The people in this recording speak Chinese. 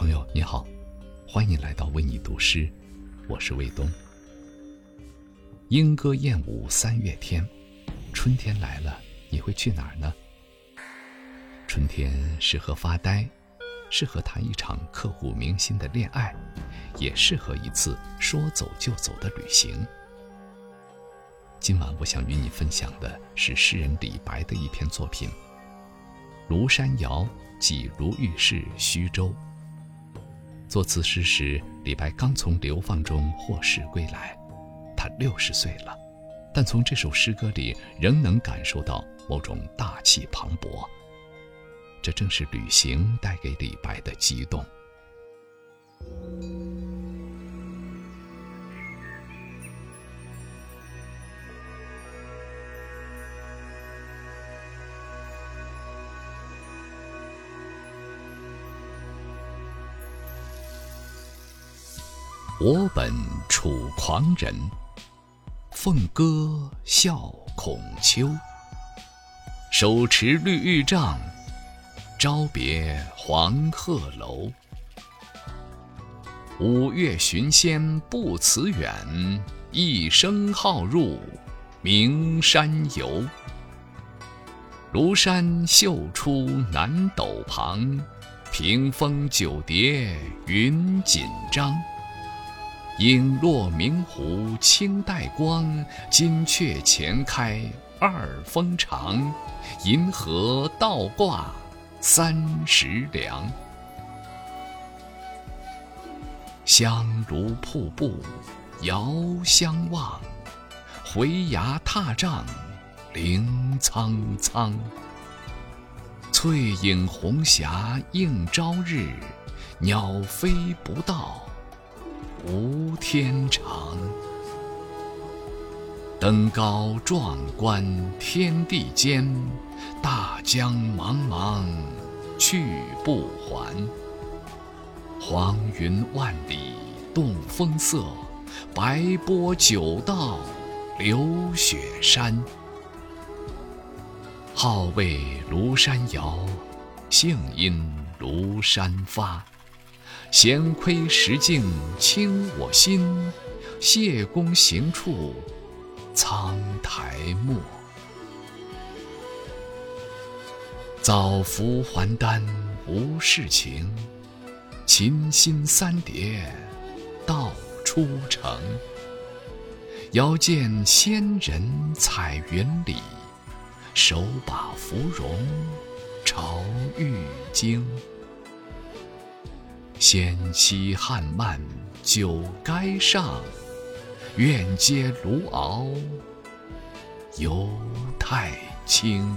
朋友你好，欢迎来到为你读诗，我是卫东。莺歌燕舞三月天，春天来了，你会去哪儿呢？春天适合发呆，适合谈一场刻骨铭心的恋爱，也适合一次说走就走的旅行。今晚我想与你分享的是诗人李白的一篇作品《庐山谣寄如遇氏虚舟》。作此诗时，李白刚从流放中获释归来，他六十岁了，但从这首诗歌里仍能感受到某种大气磅礴。这正是旅行带给李白的激动。我本楚狂人，凤歌笑孔丘。手持绿玉杖，朝别黄鹤楼。五岳寻仙不辞远，一生好入名山游。庐山秀出南斗旁，屏风九叠云锦张。影落明湖青黛光，金阙前开二峰长。银河倒挂三十梁。香炉瀑布遥相望，回崖踏嶂凌苍苍。翠影红霞映朝日，鸟飞不到。天长，登高壮观天地间，大江茫茫去不还。黄云万里动风色，白波九道流雪山。号为庐山谣，兴因庐山发。闲窥石镜清我心，谢公行处苍苔没。早服还丹无事情，琴心三叠道出城。遥见仙人彩云里，手把芙蓉朝玉京。仙期汉漫酒该上，愿接卢敖游太清。